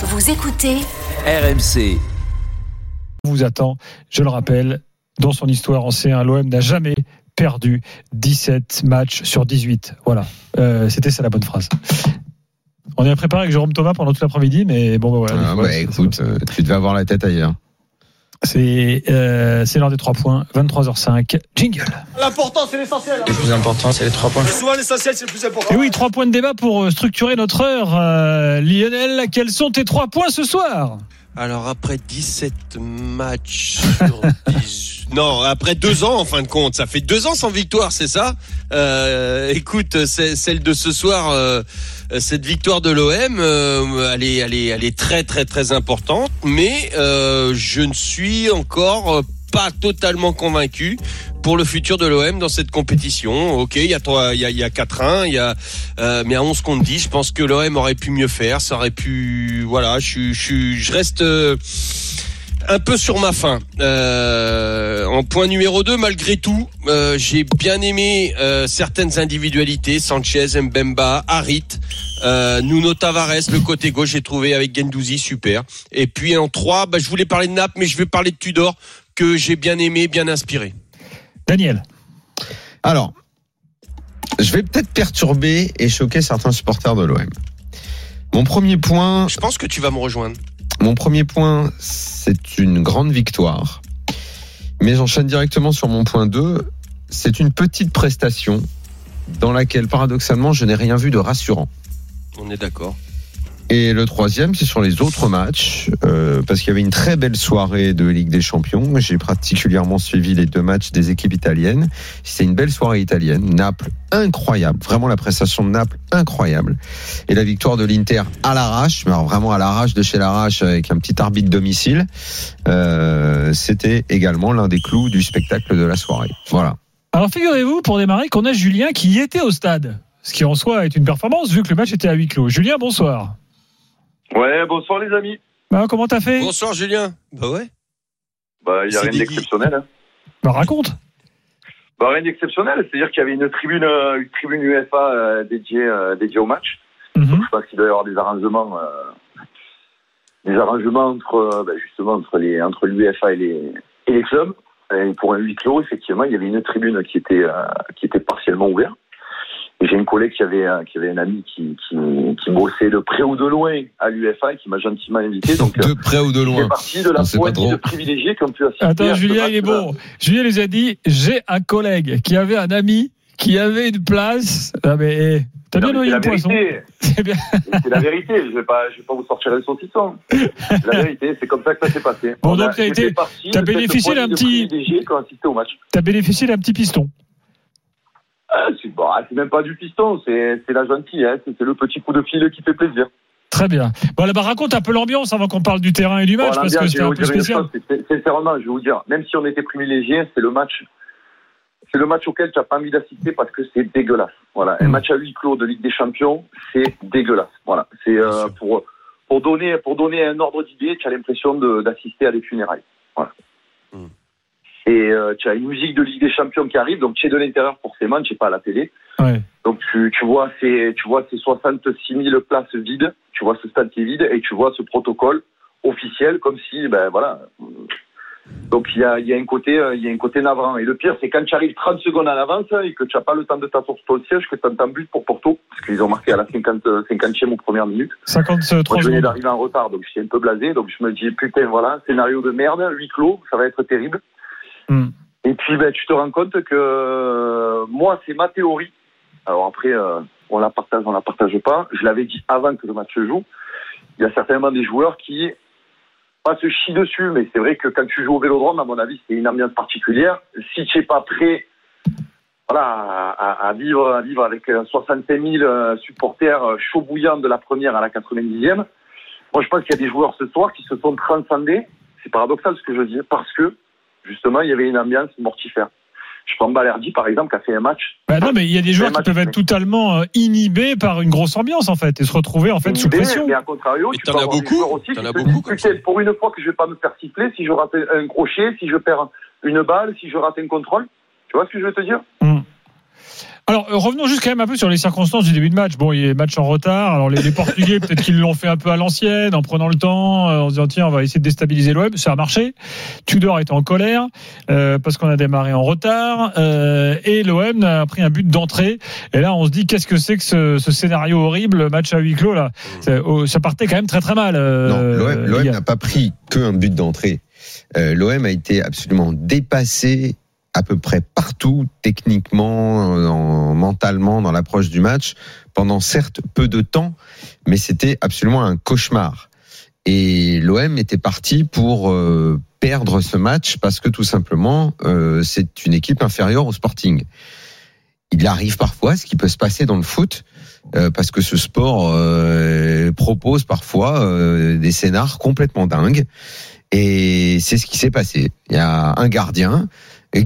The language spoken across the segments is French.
Vous écoutez RMC. On vous attend, je le rappelle, dans son histoire en C1, l'OM n'a jamais perdu 17 matchs sur 18. Voilà, Euh, c'était ça la bonne phrase. On est préparé avec Jérôme Thomas pendant tout l'après-midi, mais bon, bah, voilà. Ah, c'est- écoute, euh, tu devais avoir la tête ailleurs. C'est euh, c'est l'heure des trois points, 23h05. Jingle. L'important, c'est l'essentiel. Le plus important, c'est les trois points. Souvent, l'essentiel, c'est le plus important. Et oui, trois points de débat pour euh, structurer notre heure. Euh, Lionel, quels sont tes trois points ce soir? Alors après 17 matchs sur 10... Non, après deux ans en fin de compte. Ça fait deux ans sans victoire, c'est ça? Euh, Écoute, celle de ce soir, euh, cette victoire de l'OM, euh, elle, est, elle, est, elle est très très très importante, mais euh, je ne suis encore pas totalement convaincu pour le futur de l'OM dans cette compétition. Ok, il y a trois, il y a, il y a 4-1, il y a, euh, mais à 11 contre 10, je pense que l'OM aurait pu mieux faire, ça aurait pu, voilà, je, je, je reste euh, un peu sur ma faim. Euh, en point numéro 2, malgré tout, j'ai bien aimé certaines individualités, Sanchez, Mbemba, Harit, Nuno Tavares, le côté gauche, j'ai trouvé avec Gendouzi, super. Et puis en 3, bah, je voulais parler de Naples, mais je vais parler de Tudor, que j'ai bien aimé, bien inspiré. Daniel. Alors, je vais peut-être perturber et choquer certains supporters de l'OM. Mon premier point, Je pense que tu vas me rejoindre. mon premier point, c'est une grande victoire. Mais j'enchaîne directement sur mon point 2. C'est une petite prestation dans laquelle, paradoxalement, je n'ai rien vu de rassurant. On est d'accord. Et le troisième, c'est sur les autres matchs, euh, parce qu'il y avait une très belle soirée de Ligue des Champions. J'ai particulièrement suivi les deux matchs des équipes italiennes. C'est une belle soirée italienne. Naples, incroyable. Vraiment la prestation de Naples, incroyable. Et la victoire de l'Inter à l'arrache, mais alors vraiment à l'arrache de chez l'arrache avec un petit arbitre domicile. Euh, C'était également l'un des clous du spectacle de la soirée. Voilà. Alors figurez-vous, pour démarrer, qu'on a Julien qui y était au stade. Ce qui en soi est une performance vu que le match était à huis clos. Julien, bonsoir. Ouais, bonsoir les amis. Bah, comment t'as fait Bonsoir Julien. Bah ouais. Bah, il n'y a rien d'exceptionnel. Hein. Bah, raconte. Bah, rien d'exceptionnel, c'est-à-dire qu'il y avait une tribune, euh, une tribune UEFA euh, dédiée, euh, dédiée au match. Mhm. Je pense qu'il doit y avoir des arrangements, euh, des arrangements entre, euh, bah, justement, entre les, entre l'UEFA et les, et les clubs. Et pour un huis clos, effectivement, il y avait une tribune qui était, euh, qui était partiellement ouverte. Et j'ai une collègue qui avait, euh, qui avait un ami qui, qui, qui bossait de près ou de loin à l'UEFA et qui m'a gentiment invité. Donc, euh, De près ou de il loin fait partie de la poignée de privilégiés qui ont pu assister. à Attends, Julien, il est bon. Julien nous a dit j'ai un collègue qui avait un ami qui avait une place. Ah, mais eh, t'as bien noyé c'est le la poisson. vérité. C'est. C'est la vérité. Je vais pas, je vais pas vous sortir le saucisson. C'est la vérité. C'est comme ça que ça s'est passé. Bon, On donc, t'as été- t'as bénéficié d'un petit-. T'as bénéficié d'un petit piston. Ah, c'est bon, ah, c'est même pas du piston. C'est, la gentille. Hein. C'est, le petit coup de fil qui fait plaisir. Très bien. Bon, là, bah, raconte un peu l'ambiance avant qu'on parle du terrain et du match, Bon, parce que je c'était vais un vous peu spécial. Sincèrement, je vais vous dire, même si on était privilégié, c'est le match. C'est le match auquel tu n'as pas envie d'assister parce que c'est dégueulasse. Voilà, un Mm. match à huis clos de Ligue des Champions, c'est dégueulasse. Voilà, c'est euh, pour pour donner pour donner un ordre d'idée, tu as l'impression de- d'assister à des funérailles. Voilà. Mm. Et euh, tu as une musique de Ligue des Champions qui arrive, donc tu es de l'intérieur forcément, tu n'es pas à la télé. Ouais. Donc tu, tu vois ces tu vois ces 66 000 places vides, tu vois ce stade qui est vide et tu vois ce protocole officiel comme si ben voilà. Donc il y a, y a un côté euh, il y a un côté navrant et le pire c'est quand tu arrives 30 secondes en avance et que tu n'as pas le temps de t'asseoir sur le siège que tu entends but pour Porto parce qu'ils ont marqué à la 50 50e ou première minute. 53 Moi je venais d'arriver en retard donc je suis un peu blasé donc je me dis putain voilà scénario de merde huis clos ça va être terrible. Hmm. Et puis ben, tu te rends compte que euh, moi c'est ma théorie. Alors après euh, on la partage, on la partage pas. Je l'avais dit avant que le match se joue. Il y a certainement des joueurs qui pas se chient dessus, mais c'est vrai que quand tu joues au Vélodrome, à mon avis, c'est une ambiance particulière. Si tu n'es pas prêt, voilà, à, vivre, à vivre avec euh, 65 000 euh, supporters euh, chauds bouillants de la première à la 90e, moi je pense qu'il y a des joueurs ce soir qui se sont transcendés. C'est paradoxal ce que je dis, parce que justement il y avait une ambiance mortifère. Je prends Balerdi par exemple qui a fait un match Bah non, mais il y a des joueurs qui match, peuvent être totalement euh, inhibés par une grosse ambiance, en fait, et se retrouver, en fait, sous pression. Mais à contrario, Mais tu peux as beaucoup, aussi qui as beaucoup comme ça. pour une fois que je vais pas me faire siffler, si je rate un crochet, si je perds une balle, si je rate un contrôle. Tu vois ce que je veux te dire? Alors euh, revenons juste quand même un peu sur les circonstances du début de match. Bon, il y a match en retard. Alors les, les Portugais peut-être qu'ils l'ont fait un peu à l'ancienne, en prenant le temps, euh, en se disant tiens on va essayer de déstabiliser l'OM. Ça a marché. Tudor était en colère euh, parce qu'on a démarré en retard euh, et l'OM a pris un but d'entrée. Et là on se dit qu'est-ce que c'est que ce, ce scénario horrible, match à huis clos là? Ça, oh, ça partait quand même très très mal. euh, Non, l'OM gars. n'a pas pris que un but d'entrée. Euh, L'OM a été absolument dépassé à peu près partout, techniquement, en- mentalement, dans l'approche du match, pendant certes peu de temps, mais c'était absolument un cauchemar. Et l'OM était parti pour euh, perdre ce match parce que tout simplement, euh, c'est une équipe inférieure au Sporting. Il arrive parfois ce qui peut se passer dans le foot, euh, parce que ce sport propose parfois des scénars complètement dingues. Et c'est ce qui s'est passé. Il y a un gardien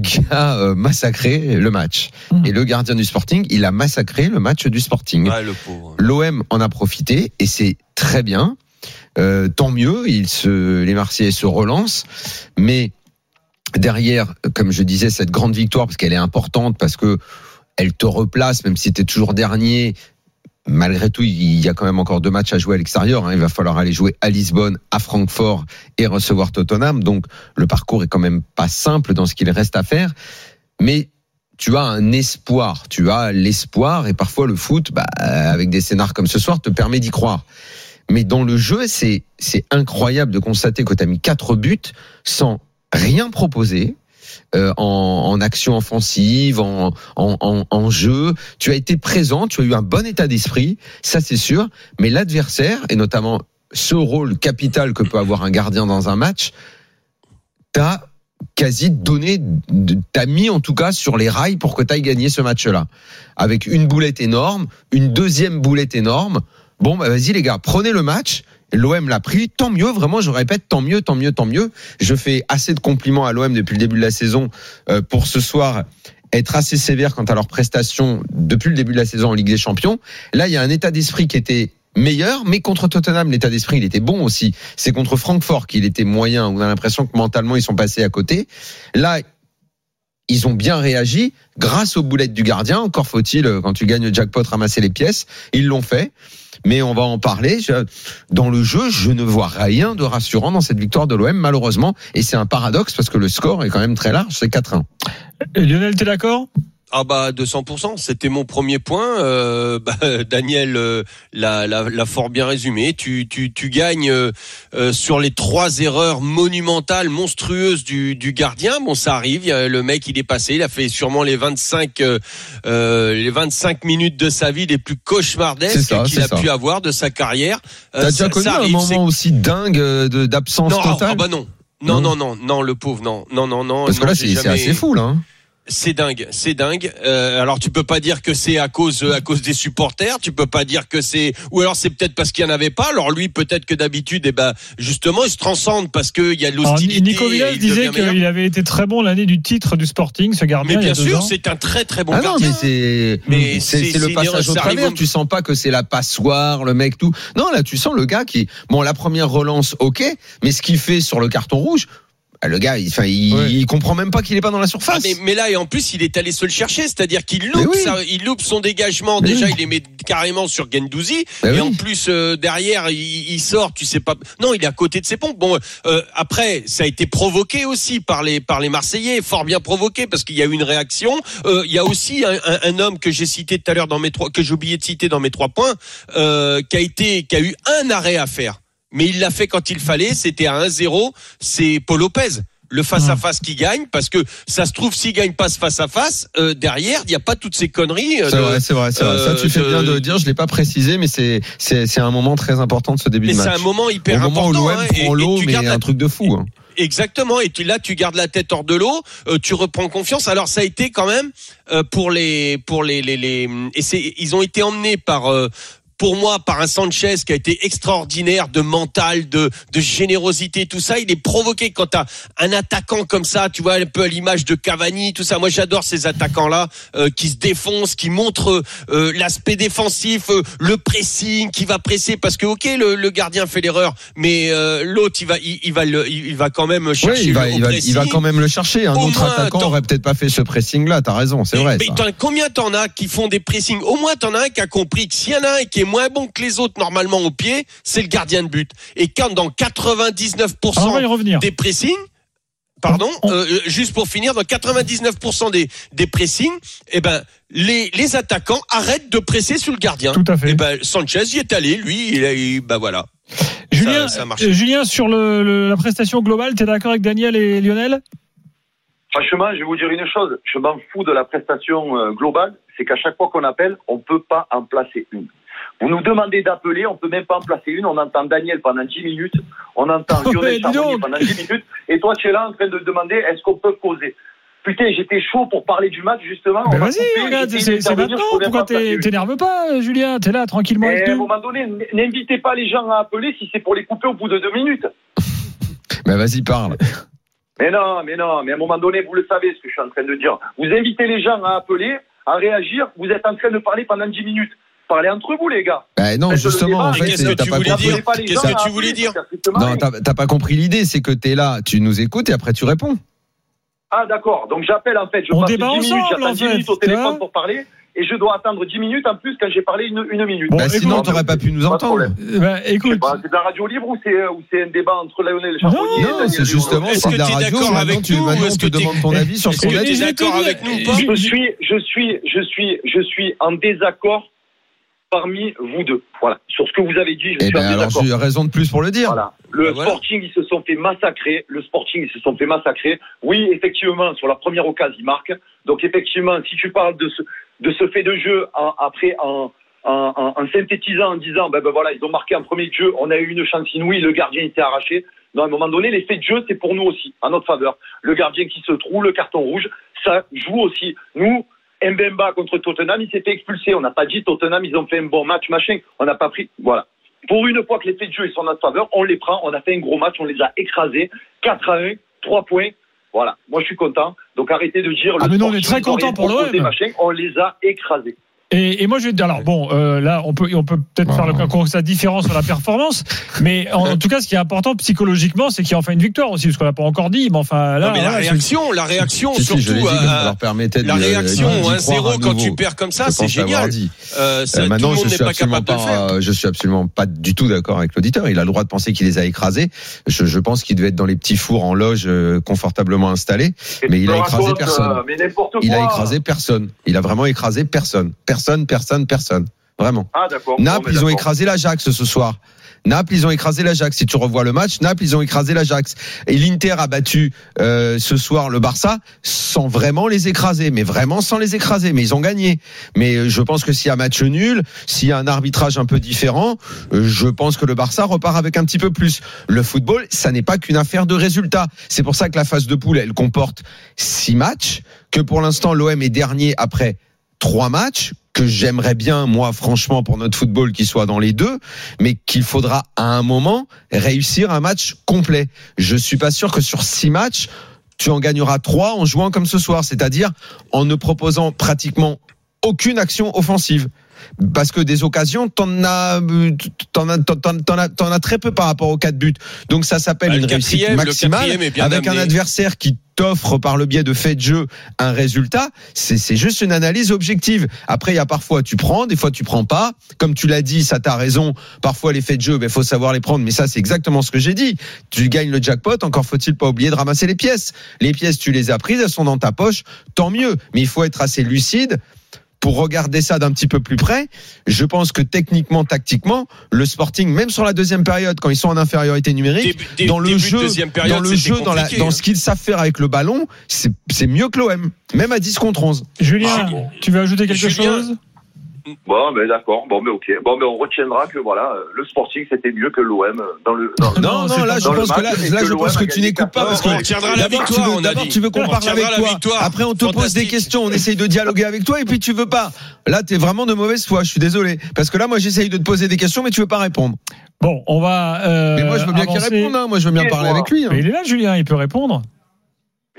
qui a euh, massacré le match. Mhm. Et le gardien du Sporting, il a massacré le match du Sporting. Ouais, le pauvre. L'OM en a profité et c'est très bien. Euh, tant mieux, ils se, les Marseillais se relancent. Mais derrière, comme je disais, cette grande victoire, parce qu'elle est importante, parce que elle te replace, même si tu es toujours dernier. Malgré tout, il y a quand même encore deux matchs à jouer à l'extérieur. hein. Il va falloir aller jouer à Lisbonne, à Francfort et recevoir Tottenham. Donc le parcours est quand même pas simple dans ce qu'il reste à faire. Mais tu as un espoir, tu as l'espoir et parfois le foot, bah, avec des scénars comme ce soir, te permet d'y croire. Mais dans le jeu, c'est c'est incroyable de constater que tu as mis quatre buts sans rien proposer. Euh, en, action offensive, en, en, en, en jeu, tu as été présent, tu as eu un bon état d'esprit, ça c'est sûr. Mais l'adversaire, et notamment ce rôle capital que peut avoir un gardien dans un match, t'as quasi donné, t'as mis en tout cas sur les rails pour que t'ailles gagner ce match-là. Avec une boulette énorme, une deuxième boulette énorme. Bon, bah vas-y les gars, prenez le match. L'OM l'a pris, tant mieux, vraiment, je répète, tant mieux, tant mieux, tant mieux. Je fais assez de compliments à l'OM depuis le début de la saison euh, pour ce soir être assez sévère quant à leurs prestations depuis le début de la saison en Ligue des Champions. Là, il y a un état d'esprit qui était meilleur, mais contre Tottenham, l'état d'esprit, il était bon aussi. C'est contre Francfort qu'il était moyen. On a l'impression que mentalement, ils sont passés à côté. Là, ils ont bien réagi grâce aux boulettes du gardien. Encore faut-il, euh, quand tu gagnes le jackpot, ramasser les pièces. Ils l'ont fait. Mais on va en parler. Dans le jeu, je ne vois rien de rassurant dans cette victoire de l'OM, malheureusement. Et c'est un paradoxe parce que le score est quand même très large. C'est 4-1. Et Lionel, t'es d'accord? Ah bah 200%, c'était mon premier point. Euh, bah, Daniel euh, l'a, l'a, l'a fort bien résumé. Tu, tu, tu gagnes euh, euh, sur les trois erreurs monumentales, monstrueuses du, du gardien. Bon, ça arrive. Le mec, il est passé. Il a fait sûrement les 25, euh, euh, les 25 minutes de sa vie les plus cauchemardesques ça, qu'il a ça. pu avoir de sa carrière. T'as ça- déjà connu ça un arrive, moment aussi dingue de- d'absence Non, ah, totale ah bah non. Non, Non. non, non, non, le pauvre, non, non, non, non. Parce que là, c'est c'est jamais- assez fou, là. hein. C'est dingue, c'est dingue. Euh, alors tu peux pas dire que c'est à cause à cause des supporters, tu peux pas dire que c'est ou alors c'est peut-être parce qu'il y en avait pas. Alors lui peut-être que d'habitude eh ben justement il se transcende parce qu'il y a l'hostilité. Nico Villas disait qu'il avait été très bon l'année du titre du Sporting, ce gardien. Mais il y a bien sûr, c'est un très très bon ah non, gardien. mais c'est Mais c'est c'est- c'est c'est le passage au travers. Tu sens pas que c'est la passoire, le mec tout. Non, là, tu sens le gars qui. Bon, la première relance, ok, mais ce qu'il fait sur le carton rouge, le gars, il, enfin, il, Ouais. il comprend même pas qu'il est pas dans la Ah, surface. mais, mais là et en plus il est allé se le chercher, c'est-à-dire qu'il loupe, oui. ça- il loupe son dégagement. Mais Déjà oui. il les met carrément sur Gendouzi Bah et oui. en plus euh, derrière il, il sort, tu sais pas. Non, il est à côté de ses pompes. Bon, euh, après ça a été provoqué aussi par les par les Marseillais, fort bien provoqué parce qu'il y a eu une réaction. Euh, il y a aussi un, un- un homme que j'ai cité tout à l'heure dans mes trois que j'ai oublié de citer dans mes trois points, euh, qui a été qui a eu un arrêt à faire, mais il l'a fait quand il fallait. C'était à 1-0. C'est Paul Lopez le face à face qui gagne parce que ça se trouve s'il gagne pas ce face à face derrière il n'y a pas toutes ces conneries euh, C'est vrai, c'est vrai, c'est vrai. Ça, tu euh, fais bien de le dire. Je l'ai pas précisé, mais c'est c'est c'est un moment très important de ce début mais de c'est match. un moment Au hyper moment où important l'OM hein, prend l'eau, mais la- un truc de fou. hein. Exactement. Et tu, là, tu gardes la tête hors de l'eau, euh, tu reprends confiance. Alors, ça a été quand même euh, pour les, pour les, les, les et c'est, ils ont été emmenés par. euh, pour moi par un Sanchez qui a été extraordinaire de mental, de, de générosité, tout ça. Il est provoqué quand t'as un attaquant comme ça, tu vois, un peu à l'image de Cavani, tout ça. Moi, j'adore ces attaquants-là euh, qui se défoncent, qui montrent euh, l'aspect défensif, euh, le pressing, qui va presser parce que ok, le, le gardien fait l'erreur, mais euh, l'autre il va, il, il va, le, il, va quand même Oui, chercher. il va, le- il, va, il va quand même le chercher. Un Au autre moins, attaquant aurait peut-être pas fait ce pressing-là. T'as raison, c'est vrai. mais ça. combien t'en as qui font des pressings? Au moins t'en as un qui a compris que s'il y en a un qui est moins bon que les autres normalement au pied, c'est le gardien de but. Et quand dans 99% Alors, on va y revenir. des pressings, pardon, On- euh, juste pour finir, dans 99% des, des pressings, eh ben les, les attaquants arrêtent de presser sur le gardien. Tout à fait. Et ben Sanchez y est allé, lui, il, a- il- ben voilà. Julien, ça euh, Julien, sur le, le- la prestation globale, tu es d'accord avec Daniel et Lionel? Franchement, je vais vous dire une chose. Je m'en fous de la prestation euh, globale. C'est qu'à chaque fois qu'on appelle, on peut pas en placer une. Vous nous demandez d'appeler, on peut même pas en placer une. On entend Daniel pendant 10 minutes. On entend Lionel Charbonnier pendant 10 minutes. Et toi, tu es là en train de demander est-ce qu'on peut causer? Putain, j'étais chaud pour parler du match, justement. Vas-y, regarde, c'est maintenant. Pourquoi t'énerves pas, Julien? T'es là, tranquillement Et avec à un moment donné, n'invitez pas les gens à appeler si c'est pour les couper au bout de deux minutes. Mais vas-y, parle. Mais non, mais non, mais à un moment donné, vous le savez ce que je suis en train de dire. Vous invitez les gens à appeler, à réagir, vous êtes en train de parler pendant 10 minutes. Parlez entre vous, les gars. Bah, non, justement, en fait, qu'est-ce que tu pas voulais compris. dire Qu'est-ce que tu voulais dire Non, t'as pas compris l'idée, c'est que t'es là, tu nous écoutes et après tu réponds. Ah, d'accord. Donc j'appelle en fait, je On passe 10 débat minutes, ensemble, j'attends en 10 fait, minutes au tu téléphone pour parler et je dois attendre 10 minutes en plus quand j'ai parlé une, une minute. Bon, bah, écoute, sinon, non, t'aurais pas pu nous entendre. problème. Euh, bah, écoute, c'est de la radio libre ou c'est un débat entre Lionel Charbonnier Non, Non, c'est justement, Est-ce c'est que de la radio. d'accord Maintenant, avec tu, nous ou maintenant, est-ce on te que t'es- demande ton avis sur Est-ce son que avis. d'accord avec nous ou pas je- Je suis, je suis, je suis, je suis en désaccord parmi vous deux. Voilà. Sur ce que vous avez dit, je Eh suis ben, en alors, j'ai raison de plus pour le dire. Voilà. Le voilà. Sporting, ils se sont fait massacrer. Le Sporting, ils se sont fait massacrer. Oui, effectivement, sur la première occasion, ils marquent. Donc, effectivement, si tu parles de ce, de ce fait de jeu en- après en, en, en- en synthétisant, en disant, ben, ben voilà, ils ont marqué en premier jeu, on a eu une chance inouïe, le gardien était arraché. Non, à un moment donné, les faits de jeu, c'est pour nous aussi, en notre faveur. Le gardien qui se trouve, le carton rouge, ça joue aussi. Nous, Mbemba contre Tottenham, il s'est fait expulser. On n'a pas dit Tottenham, ils ont fait un bon match, machin. On n'a pas pris. Voilà. Pour une fois que les faits de jeu ils sont en notre faveur, on les prend. On a fait un gros match, on les a écrasés. 4 à 1, 3 points. Voilà. Moi, je suis content. Donc, arrêtez de dire. Ah, le mais nous, on est très rien pour l'OM. On les a écrasés. Et, et moi, je vais te dire, alors bon, euh, là, on peut, on peut peut-être faire le constat différent sur la performance, mais en, en tout cas, ce qui est important psychologiquement, c'est qu'il y a enfin une victoire aussi, parce qu'on l'a pas encore dit, mais enfin là, Non, mais la réaction, la réaction Si, si, surtout, dit, euh, ça leur la réaction d'y croire 1-0 à quand tu perds comme ça, c'est génial. dit. Euh, ça, Euh, tout maintenant, je suis pas absolument capable de le faire. pas, je suis absolument pas du tout d'accord avec l'auditeur. Il a le droit de penser qu'il les a écrasés. Je, je pense qu'il devait être dans les petits fours en loge, euh, confortablement installé. Mais il a écrasé personne. Il a écrasé personne. Il a vraiment écrasé personne. Personne, personne, personne. Vraiment. Ah, Naples, ils ont écrasé l'Ajax ce soir. Naples, ils ont écrasé l'Ajax. Si tu revois le match, Naples, ils ont écrasé l'Ajax. Et l'Inter a battu euh, ce soir le Barça sans vraiment les écraser, mais vraiment sans les écraser. Mais ils ont gagné. Mais euh, je pense que s'il y a match nul, s'il y a un arbitrage un peu différent, euh, je pense que le Barça repart avec un petit peu plus. Le football, ça n'est pas qu'une affaire de résultats. C'est pour ça que la phase de poule, elle comporte six matchs, que pour l'instant l'OM est dernier après trois matchs que j'aimerais bien, moi, franchement, pour notre football, qu'il soit dans les deux, mais qu'il faudra à un moment réussir un match complet. Je suis pas sûr que sur six matchs, tu en gagneras trois en jouant comme ce soir, c'est-à-dire en ne proposant pratiquement aucune action offensive. Parce que des occasions, t'en as, t'en as, t'en, t'en- t'en as, t'en as très peu par rapport aux quatre buts. Donc ça s'appelle Bah, une réussite maximale avec un adversaire qui t'offre par le biais de faits de jeu un résultat. C'est, juste une analyse objective. Après, il y a parfois tu prends, des fois tu prends pas. Comme tu l'as dit, ça t'a raison. Parfois les faits de jeu, ben faut savoir les prendre. Mais ça, c'est exactement ce que j'ai dit. Tu gagnes le jackpot. Encore faut-il pas oublier de ramasser les pièces. Les pièces, tu les as prises, elles sont dans ta poche. Tant mieux. Mais il faut être assez lucide pour regarder ça d'un petit peu plus près, je pense que techniquement, tactiquement, le Sporting, même sur la deuxième période, quand ils sont en infériorité numérique, dé- dans le jeu, période, dans le jeu, dans, la, compliqué, dans hein. ce qu'ils savent faire avec le ballon, c'est c'est mieux que l'OM, même à 10 contre 11. Julien, Ah, bon. tu veux ajouter quelque Julien, chose? Bon, mais d'accord. Bon, mais ok. Bon, mais on retiendra que voilà, euh, le Sporting c'était mieux que l'OM dans le. Dans, Non, Non, là, je pense que là, que je pense que tu n'écoutes pas parce que On retiendra la victoire, veux, on a d'abord, dit. tu veux qu'on On parle avec la toi. victoire. Après, on te pose des questions, on essaye de dialoguer avec toi et puis tu veux pas. Là, t'es vraiment de mauvaise foi. Je suis désolé parce que là, moi, j'essaye de te poser des questions, mais tu veux pas répondre. Bon, on va. euh, Mais moi, je veux bien qu'il réponde. hein. Moi, je veux bien parler avec lui. hein. Mais il est là, Julien, il peut répondre.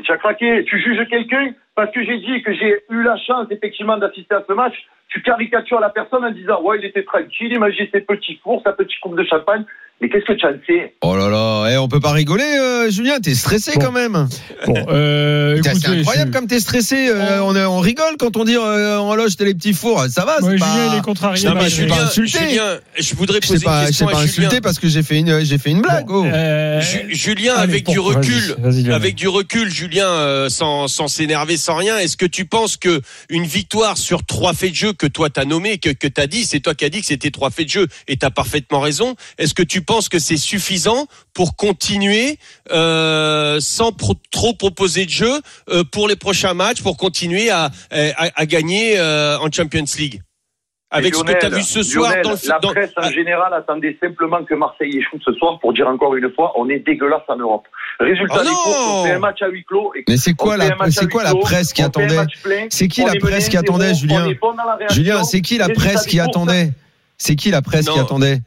Tu as craqué. Tu juges quelqu'un? Parce que j'ai dit que j'ai eu la chance effectivement d'assister à ce match. Tu caricatures la personne en disant ouais il était tranquille, il mangeait ses petits fours, sa petite coupe de champagne. Mais qu'est-ce que tu en sais Oh là là, eh, on peut pas rigoler, euh, Julien. T'es stressé Bon. quand même. Bon, euh, C'est incroyable je- comme t'es stressé. euh, on, est- on rigole quand on dit euh, on loge t'es les petits fours. Ça va, Ouais, c'est Julien, il pas. est contrarié. Non, mais je suis pas Julien, insulté. Julien, je voudrais poser pas, une je question pas à insulté Julien. parce que j'ai fait une, j'ai fait une blague. Bon, oh. euh, Julien, allez, avec bon, du recul, avec du recul, Julien, euh, sans sans s'énerver, sans rien, est-ce que tu penses que une victoire sur trois faits de jeu que toi t'as nommé, que que t'as dit, c'est toi qui as dit que c'était trois faits de jeu, et t'as parfaitement raison. Est-ce que tu penses que c'est suffisant pour continuer euh, sans pro- trop proposer de jeu euh, pour les prochains matchs, pour continuer à à, à gagner euh, en Champions League? Avec ce que tu as vu ce soir Lionel, dans le La dans- presse en Ah, général attendait simplement que Marseille échoue ce soir pour dire encore une fois on est dégueulasse en Europe. Résultat Oh des non courses, on fait un match à huis clos. Et Mais c'est quoi la, quoi la presse qui attendait C'est qui la presse qui 0, attendait, Julien. Julien, c'est qui la presse qui attendait C'est qui la presse qui attendait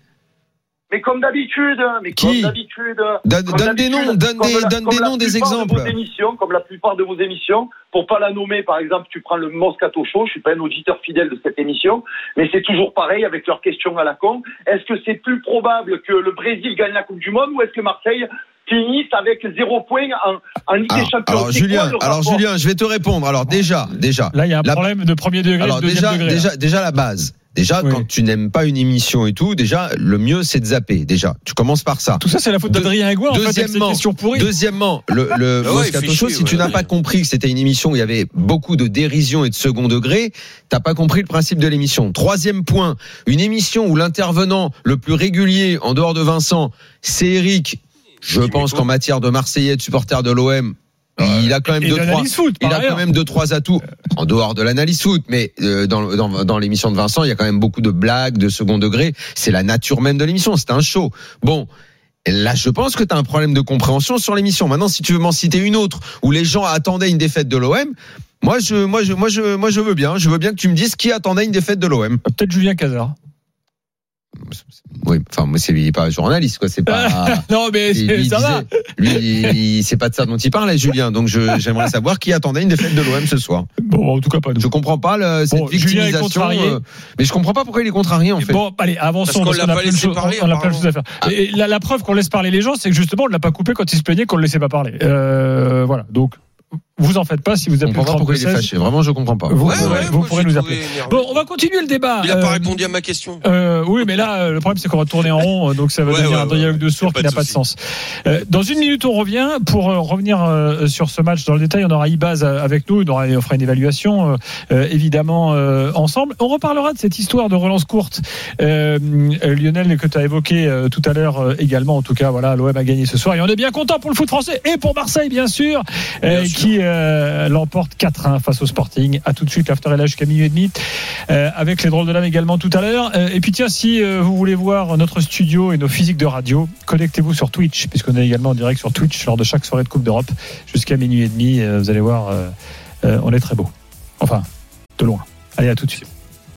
Mais comme d'habitude, mais Qui comme d'habitude. Donne, comme donne des noms, donne des, la- donne des noms, des plupart de exemples. vos émissions, comme la plupart de vos émissions, pour pas la nommer, par exemple, tu prends le Moscato Show, je suis pas un auditeur fidèle de cette émission, mais c'est toujours pareil avec leurs questions à la con. Est-ce que c'est plus probable que le Brésil gagne la Coupe du Monde ou est-ce que Marseille finisse avec zéro point en, en Ligue des Alors, Champions? alors, Julien, alors Julien, je vais te répondre. Alors déjà, déjà, Là, il y a un La- problème de premier degré, alors de deuxième déjà, degré. là. déjà, déjà la base. Déjà, Oui. quand tu n'aimes pas une émission et tout, déjà, le mieux c'est de zapper. Déjà, tu commences par ça. Tout ça, c'est la faute d'Adrien en fait, ses deuxièmement, pourries. Deuxièmement, le, le Ah ouais, Moscato Show, si tu n'as ouais. pas compris que c'était une émission où il y avait beaucoup de dérision et de second degré, t'as pas compris le principe de l'émission. Troisième point, une émission où l'intervenant le plus régulier, en dehors de Vincent, c'est Eric. Je pense qu'en matière de Marseillais, de supporters de l'OM, il a quand même Et deux trois. foot, Il a quand même deux trois atouts en dehors de l'analyse foot, mais euh, dans, dans, dans l'émission de Vincent, il y a quand même beaucoup de blagues de second degré. C'est la nature même de l'émission. C'est un show. Bon. Là, je pense que tu as un problème de compréhension sur l'émission. Maintenant, si tu veux m'en citer une autre où les gens attendaient une défaite de l'OM, moi, je, moi, je, moi, je, moi, je veux bien. Je veux bien que tu me dises qui attendait une défaite de l'OM. Peut-être Julien Cazard. Oui, enfin, moi, c'est pas journaliste, quoi. C'est pas. Non, mais il- c'est- il ça va. disait- Lui, c'est pas de ça dont il parlait, Julien. Donc, j'aimerais savoir qui attendait une défaite de l'OM ce soir. Bon, en tout cas, pas nous. Je comprends pas le, cette Bon, Julien est victimisation. contrarié. euh, mais je comprends pas pourquoi il est contrarié en fait. Bon, allez, avançons. Parce qu'on qu'on l'a a pas laissé parler, on a plein de choses à faire. Et la, la preuve qu'on laisse parler les gens, c'est que justement, on ne l'a pas coupé quand il se plaignait qu'on ne le laissait pas parler. Euh, voilà. Donc, vous en faites pas si vous appelez comprends pas pourquoi il est 32 fâché. Vraiment, je comprends pas. Vous, Ouais, pourrez, ouais, vous moi, pourrez j'ai nous appeler. Bon, on va continuer le débat. Il a pas Euh, répondu à ma question. euh, oui, mais là, euh, le problème, c'est qu'on va tourner en rond, donc ça va Ouais, devenir ouais, un ouais, dialogue de sourds qui n'a pas de sens. Euh, dans une minute, on revient. Pour euh, revenir euh, sur ce match dans le détail, on aura Ibaz avec nous, on, aura, on fera une évaluation, évidemment, euh, ensemble. On reparlera de cette histoire de relance courte, Lionel, que tu as évoqué euh, tout à l'heure euh, également. En tout cas, voilà, l'OM a gagné ce soir et on est bien content pour le foot français et pour Marseille, bien sûr, euh, Bien sûr. qui euh, l'emporte 4-1 face au Sporting. À tout de suite, l'after est là jusqu'à minuit et demi, euh, avec les drôles de l'âme également tout à l'heure. Euh, et puis tiens, si vous voulez voir notre studio et nos physiques de radio, connectez-vous sur Twitch, puisqu'on est également en direct sur Twitch lors de chaque soirée de Coupe d'Europe jusqu'à minuit et demi. Vous allez voir, on est très beau. Enfin, de loin. Allez, à tout de suite.